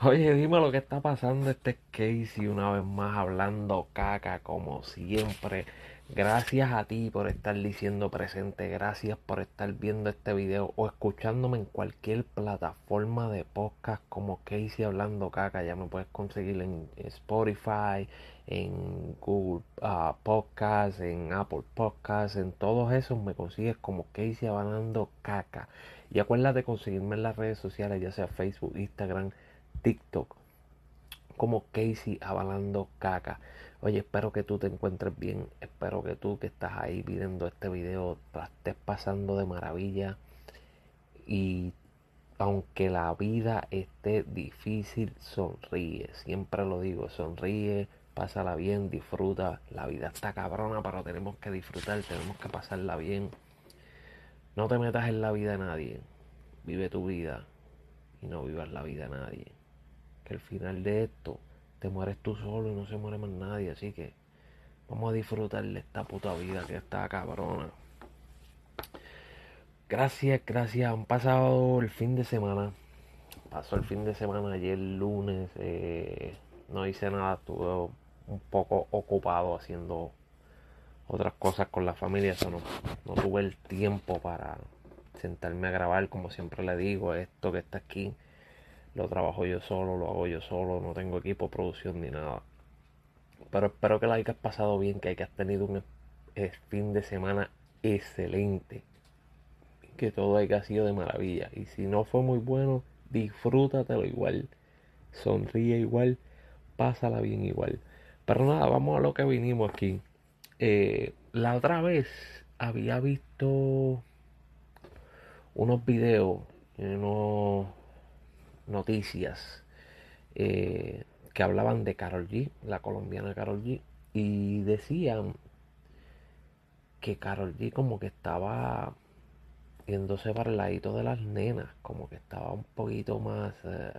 Oye, dime lo que está pasando. Este es Casey una vez más hablando caca como siempre. Gracias a ti por estar diciendo presente. Gracias por estar viendo este video o escuchándome en cualquier plataforma de podcast como Casey hablando caca. Ya me puedes conseguir en Spotify, en Google uh, Podcast, en Apple Podcast, en todos esos me consigues como Casey hablando caca. Y acuérdate de conseguirme en las redes sociales, ya sea Facebook, Instagram TikTok como Casey avalando caca. Oye, espero que tú te encuentres bien. Espero que tú que estás ahí viendo este video la estés pasando de maravilla. Y aunque la vida esté difícil, sonríe. Siempre lo digo, sonríe, pásala bien, disfruta. La vida está cabrona, pero tenemos que disfrutar, tenemos que pasarla bien. No te metas en la vida de nadie. Vive tu vida y no vivas la vida de nadie que al final de esto te mueres tú solo y no se muere más nadie. Así que vamos a disfrutar de esta puta vida que está cabrona. Gracias, gracias. Han pasado el fin de semana. Pasó el fin de semana ayer lunes. Eh, no hice nada. Estuve un poco ocupado haciendo otras cosas con la familia. Eso no, no tuve el tiempo para sentarme a grabar. Como siempre le digo, esto que está aquí lo trabajo yo solo, lo hago yo solo, no tengo equipo, producción ni nada. Pero espero que la hayas pasado bien, que hayas tenido un fin de semana excelente. Que todo haya sido de maravilla. Y si no fue muy bueno, disfrútatelo igual. Sonríe igual. Pásala bien igual. Pero nada, vamos a lo que vinimos aquí. Eh, la otra vez había visto unos videos, unos noticias eh, que hablaban de Carol G, la colombiana Carol G, y decían que Carol G como que estaba yéndose para el ladito de las nenas, como que estaba un poquito más eh,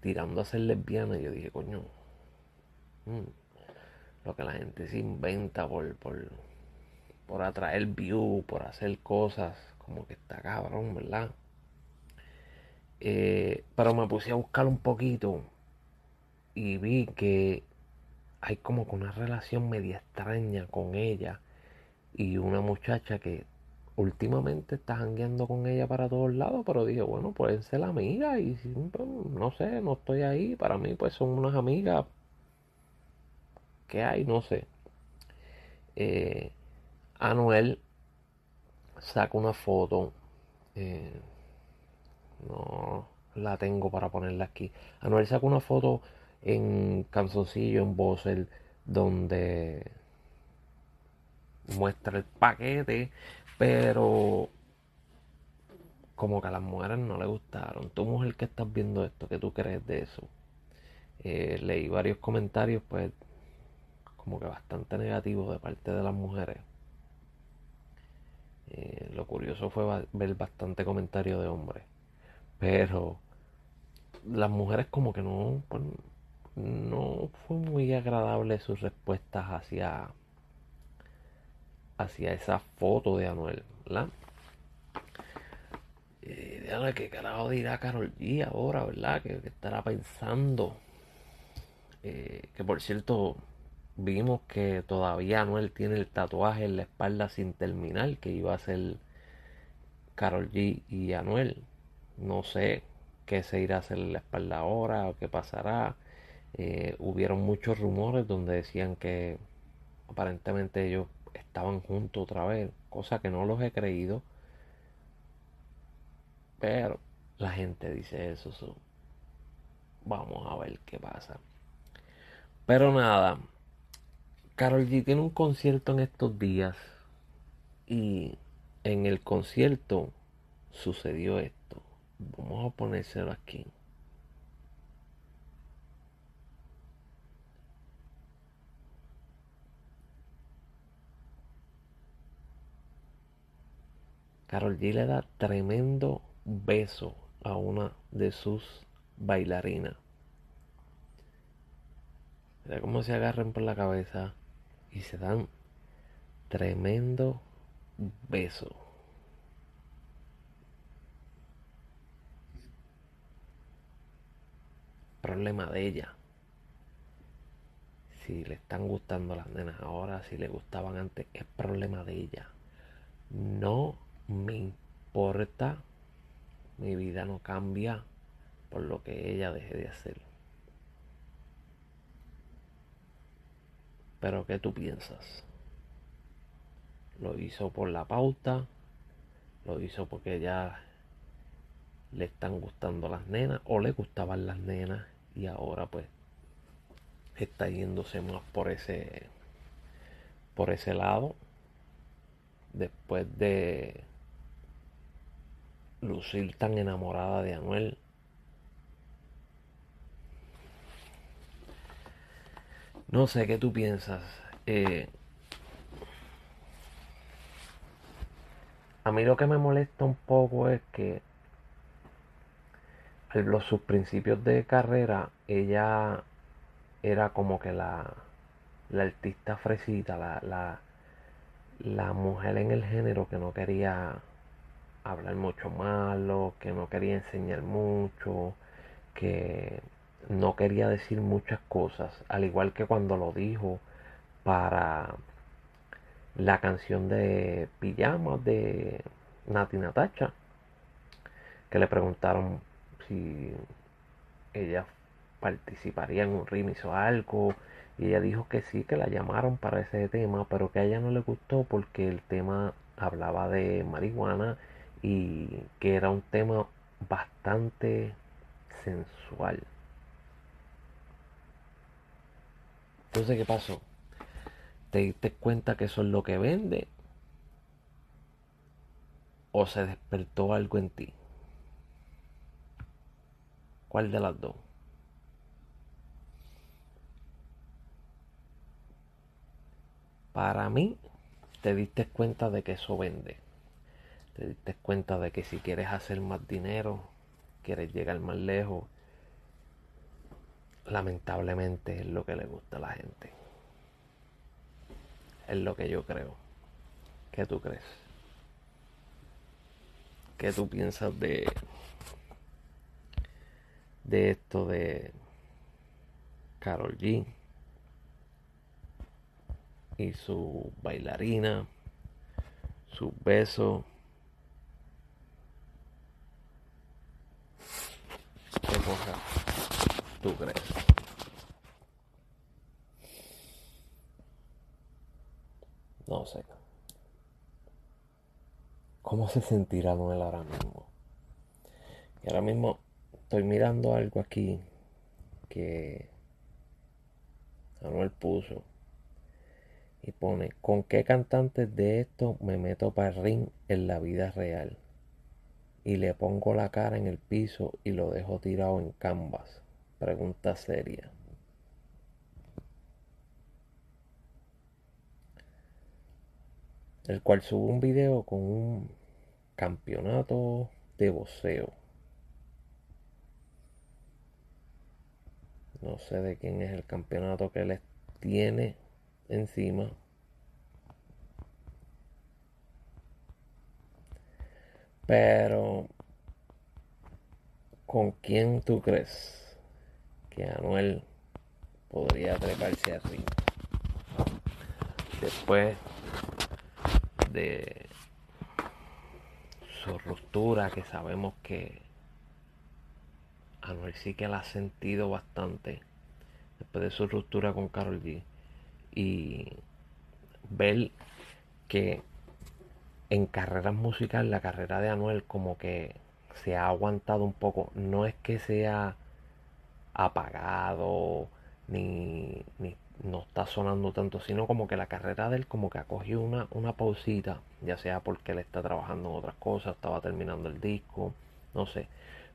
tirando a ser lesbiana. Y yo dije, coño, mm, lo que la gente se inventa por, por, por atraer view, por hacer cosas, como que está cabrón, ¿verdad? Eh, pero me puse a buscar un poquito y vi que hay como que una relación media extraña con ella y una muchacha que últimamente está jangueando con ella para todos lados, pero dije, bueno, pueden ser amigas y pues, no sé, no estoy ahí, para mí pues son unas amigas que hay, no sé. Eh, Anuel saca una foto. Eh, no la tengo para ponerla aquí. Anuel sacó una foto en Canzoncillo, en Bosel, donde muestra el paquete, pero como que a las mujeres no le gustaron. Tú mujer que estás viendo esto, ¿qué tú crees de eso? Eh, leí varios comentarios, pues como que bastante negativos de parte de las mujeres. Eh, lo curioso fue ver bastante comentario de hombres. Pero las mujeres como que no, pues, no fue muy agradable sus respuestas hacia, hacia esa foto de Anuel, ¿verdad? Eh, ¿qué carajo dirá Carol G ahora, verdad? Que, estará pensando. Eh, que por cierto, vimos que todavía Anuel tiene el tatuaje en la espalda sin terminar, que iba a ser Carol G y Anuel. No sé qué se irá a hacer en la espalda ahora o qué pasará. Eh, hubieron muchos rumores donde decían que aparentemente ellos estaban juntos otra vez, cosa que no los he creído. Pero la gente dice eso. Vamos a ver qué pasa. Pero nada, Carol G tiene un concierto en estos días y en el concierto sucedió esto. Vamos a ponérselo aquí. Carol G le da tremendo beso a una de sus bailarinas. Mira cómo se agarran por la cabeza y se dan tremendo beso. Problema de ella. Si le están gustando las nenas ahora, si le gustaban antes, es problema de ella. No me importa. Mi vida no cambia por lo que ella deje de hacer. Pero ¿qué tú piensas? Lo hizo por la pauta, lo hizo porque ya le están gustando las nenas o le gustaban las nenas y ahora pues está yéndose más por ese por ese lado después de lucir tan enamorada de Anuel. No sé qué tú piensas eh, a mí lo que me molesta un poco es que los sus principios de carrera ella era como que la, la artista fresita, la, la, la mujer en el género que no quería hablar mucho malo, que no quería enseñar mucho, que no quería decir muchas cosas, al igual que cuando lo dijo para la canción de Pijamas de Nati Natacha, que le preguntaron si ella participaría en un remix o algo. Y ella dijo que sí, que la llamaron para ese tema, pero que a ella no le gustó porque el tema hablaba de marihuana y que era un tema bastante sensual. Entonces, ¿qué pasó? ¿Te diste cuenta que eso es lo que vende? ¿O se despertó algo en ti? ¿Cuál de las dos? Para mí, te diste cuenta de que eso vende. Te diste cuenta de que si quieres hacer más dinero, quieres llegar más lejos, lamentablemente es lo que le gusta a la gente. Es lo que yo creo. ¿Qué tú crees? ¿Qué tú piensas de de esto de Carol G y su bailarina, su beso. ¿Qué cosa tú crees? No sé. ¿Cómo se sentirá Noel ahora mismo? Y ahora mismo estoy mirando algo aquí que Anuel puso y pone con qué cantantes de esto me meto para el ring en la vida real y le pongo la cara en el piso y lo dejo tirado en canvas. Pregunta seria. El cual sube un video con un campeonato de boxeo No sé de quién es el campeonato que les tiene encima. Pero, ¿con quién tú crees que Anuel podría treparse arriba? Después de su ruptura que sabemos que Anuel sí que la ha sentido bastante después de su ruptura con Carol G. Y ver que en carreras musicales la carrera de Anuel como que se ha aguantado un poco. No es que sea apagado ni, ni no está sonando tanto, sino como que la carrera de él como que ha cogido una, una pausita, ya sea porque él está trabajando en otras cosas, estaba terminando el disco, no sé.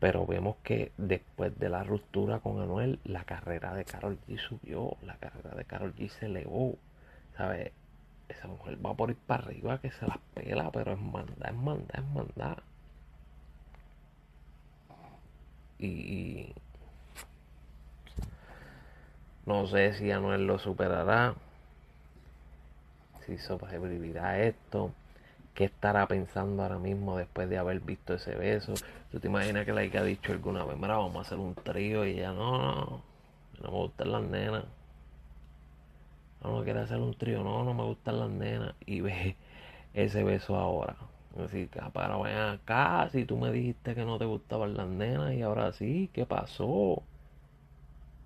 Pero vemos que después de la ruptura con Anuel, la carrera de Carol G subió, la carrera de Carol G se elevó. ¿Sabes? Esa mujer va por ir para arriba que se las pela, pero es manda, es manda, es manda. Y no sé si Anuel lo superará, si sobrevivirá esto. ¿Qué estará pensando ahora mismo después de haber visto ese beso? ¿Tú te imaginas que le haya dicho alguna vez, mira, vamos a hacer un trío y ya no, no, no me gustan las nenas? No, no quiere hacer un trío, no, no me gustan las nenas. Y ve ese beso ahora. Así que, para ven acá, si tú me dijiste que no te gustaban las nenas y ahora sí, ¿qué pasó?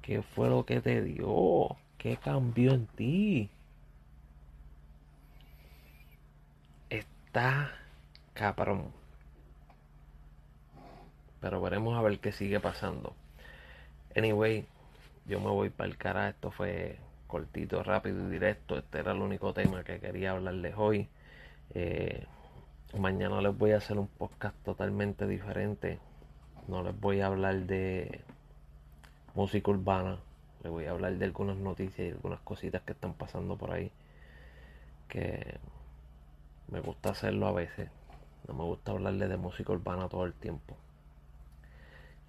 ¿Qué fue lo que te dio? ¿Qué cambió en ti? Está. Pero veremos a ver qué sigue pasando. Anyway, yo me voy para el cara. Esto fue cortito, rápido y directo. Este era el único tema que quería hablarles hoy. Eh, mañana les voy a hacer un podcast totalmente diferente. No les voy a hablar de música urbana. Les voy a hablar de algunas noticias y algunas cositas que están pasando por ahí. Que me gusta hacerlo a veces. No me gusta hablarle de música urbana todo el tiempo.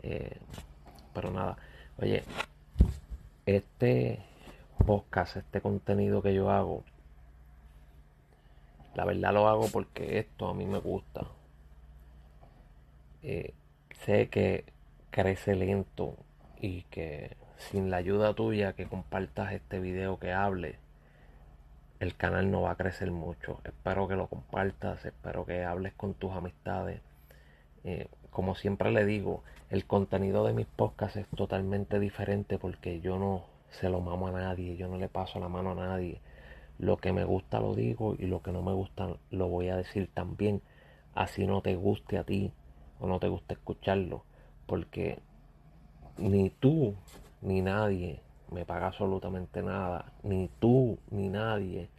Eh, pero nada, oye, este podcast, este contenido que yo hago, la verdad lo hago porque esto a mí me gusta. Eh, sé que crece lento y que sin la ayuda tuya que compartas este video que hable, el canal no va a crecer mucho. Espero que lo compartas, espero que hables con tus amistades. Eh, como siempre le digo, el contenido de mis podcasts es totalmente diferente porque yo no se lo mamo a nadie, yo no le paso la mano a nadie. Lo que me gusta lo digo y lo que no me gusta lo voy a decir también. Así no te guste a ti o no te guste escucharlo. Porque ni tú ni nadie me paga absolutamente nada. Ni tú ni nadie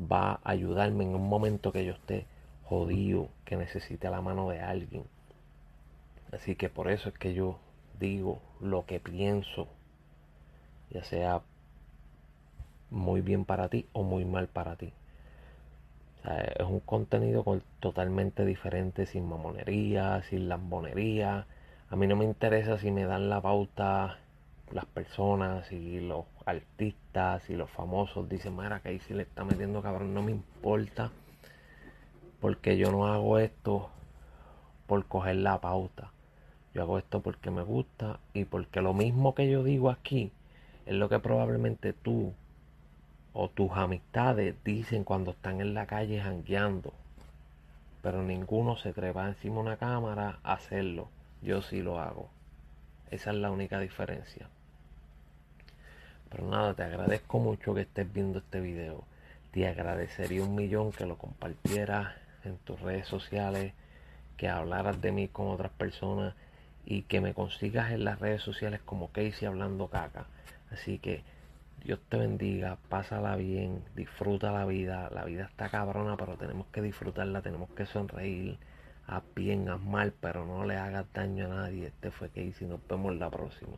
va a ayudarme en un momento que yo esté jodido, que necesite la mano de alguien. Así que por eso es que yo digo lo que pienso, ya sea muy bien para ti o muy mal para ti. es un contenido totalmente diferente, sin mamonería, sin lambonería. A mí no me interesa si me dan la pauta las personas y los artistas y los famosos. Dicen, mira, que ahí sí le está metiendo cabrón. No me importa. Porque yo no hago esto por coger la pauta. Yo hago esto porque me gusta y porque lo mismo que yo digo aquí es lo que probablemente tú o tus amistades dicen cuando están en la calle jangueando. Pero ninguno se trepa encima de una cámara a hacerlo. Yo sí lo hago. Esa es la única diferencia. Pero nada, te agradezco mucho que estés viendo este video. Te agradecería un millón que lo compartieras en tus redes sociales, que hablaras de mí con otras personas y que me consigas en las redes sociales como Casey hablando caca. Así que Dios te bendiga, pásala bien, disfruta la vida. La vida está cabrona, pero tenemos que disfrutarla, tenemos que sonreír. Haz bien, haz mal, pero no le hagas daño a nadie. Este fue Casey, nos vemos la próxima.